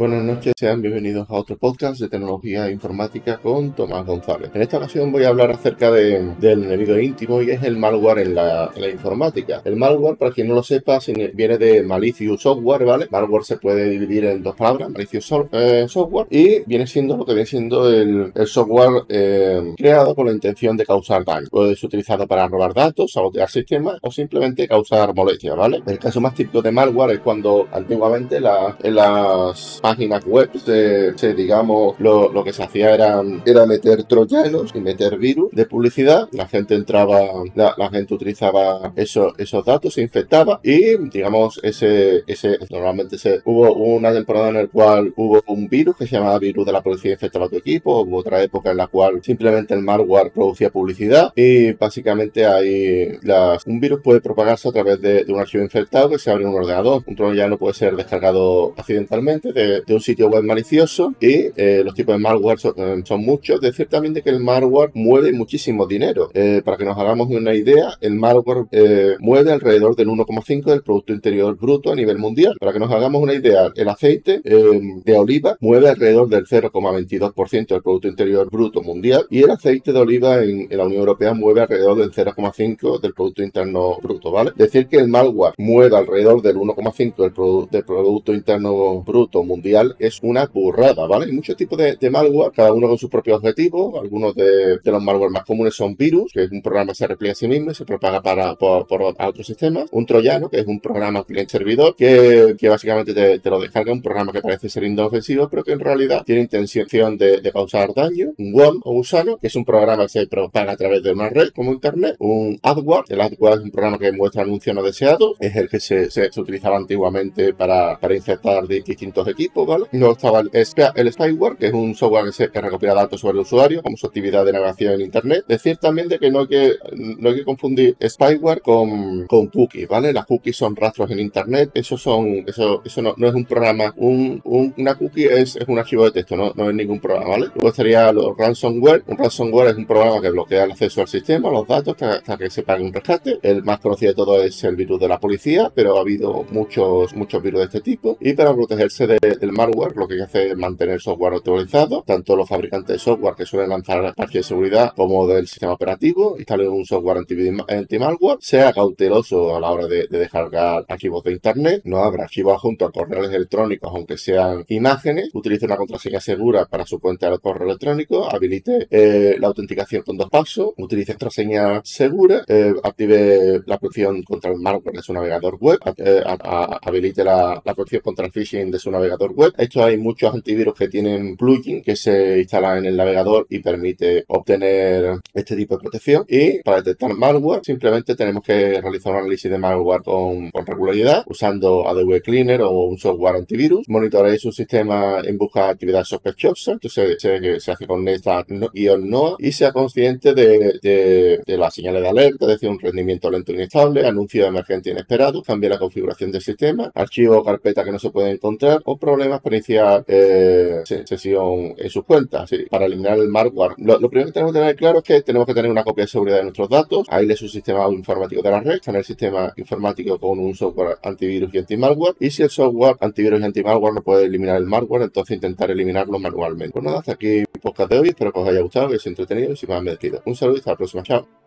Buenas noches, sean bienvenidos a otro podcast de tecnología informática con Tomás González. En esta ocasión voy a hablar acerca de, del enemigo íntimo y es el malware en la, informática. El malware, para quien no lo sepa, viene de malicious software, ¿vale? Malware se puede dividir en dos palabras, malicious eh, software, y viene siendo lo que viene siendo el, software eh, creado con la intención de causar daño. Puede ser utilizado para robar datos, sabotear sistemas o simplemente causar molestia, ¿vale? El caso más típico de malware es cuando antiguamente en las páginas web, se, digamos, lo, lo, que se hacía era, era meter troyanos y meter virus de publicidad. La gente entraba, la, la gente utilizaba eso, esos datos, se infectaba y, digamos, ese, ese, normalmente se, hubo una temporada en la cual hubo un virus que se llamaba virus de la policía infectaba tu equipo, hubo otra época en la cual simplemente el malware producía publicidad y básicamente hay las, un virus puede propagarse a través de, de un archivo infectado que se abre en un ordenador. Un troyano puede ser descargado accidentalmente de de, un sitio web malicioso y eh, los tipos de malware eh, son, muchos. Decir también de que el malware mueve muchísimo dinero. Eh, para que nos hagamos una idea, el malware mueve alrededor del 1,5 del Producto Interior Bruto a nivel mundial. Para que nos hagamos una idea, el aceite de oliva mueve alrededor del 0,22% del Producto Interior Bruto mundial y el aceite de oliva en, la Unión Europea mueve alrededor del 0,5 del Producto Interno Bruto, ¿vale? Decir que el malware mueve alrededor del 1,5 del, del Producto Interno Bruto mundial es una burrada, ¿vale? Hay muchos tipos de, malware, cada uno con sus propios objetivos. Algunos de, los malware más comunes son virus, que es un programa que se repliega a sí mismo y se propaga para, por, a otros sistemas. Un troyano, que es un programa cliente-servidor, que, básicamente te, lo descarga un programa que parece ser inofensivo, pero que en realidad tiene intención de, causar daño. Un worm o gusano, que es un programa que se propaga a través de una red como Internet. Un adware, el adware es un programa que muestra anuncios no deseados, es el que se, se, utilizaba antiguamente para, para infectar distintos equipos ¿vale? Luego estaba el, spyware, que es un software que, recopila datos sobre el usuario, como su actividad de navegación en Internet. Decir también de que no hay que, no hay que confundir spyware con, con cookies, ¿vale? Las cookies son rastros en Internet, eso son, eso, eso no, es un programa, un, una cookie es, es, un archivo de texto, no, no es ningún programa, ¿vale? Luego estaría los ransomware. Un ransomware es un programa que bloquea el acceso al sistema, los datos, hasta, que se pague un rescate. El más conocido de todo es el virus de la policía, pero ha habido muchos, muchos virus de este tipo. Y para protegerse de, el malware lo que hace es mantener software actualizado, tanto los fabricantes de software que suelen lanzar parches de seguridad como del sistema operativo, instalen un software anti-malware, sea cauteloso a la hora de, descargar archivos de internet, no abra archivos junto a correos electrónicos aunque sean imágenes, utilice una contraseña segura para su cuenta de correo electrónico, habilite eh, la autenticación con dos pasos, utilice contraseña segura, eh, active la protección contra el malware de su navegador web, eh, habilite la, la protección contra el phishing de su navegador web. Esto hay muchos antivirus que tienen plugin que se instalan en el navegador y permite obtener este tipo de protección. Y para detectar malware, simplemente tenemos que realizar un análisis de malware con, regularidad usando Adobe Cleaner o un software antivirus. Monitorear su sistema en busca de actividad sospechosa. Entonces se, se hace con esta y NOAA y sea consciente de, de, las señales de alerta, es decir, un rendimiento lento e inestable, anuncio emergente inesperado, cambia la configuración del sistema, archivo o carpeta que no se puede encontrar o problemas para iniciar eh, sesión en sus cuentas. Para eliminar el malware, lo, primero que tenemos que tener claro es que tenemos que tener una copia de seguridad de nuestros datos. Ahí le su sistema informático de la red, tener el sistema informático con un software antivirus y anti-malware. Y si el software antivirus y anti-malware no puede eliminar el malware, entonces intentar eliminarlo manualmente. Pues nada, hasta aquí el podcast de hoy. Espero que os haya gustado, que os haya entretenido y sin más me despido. Un saludo y hasta la próxima. Chao.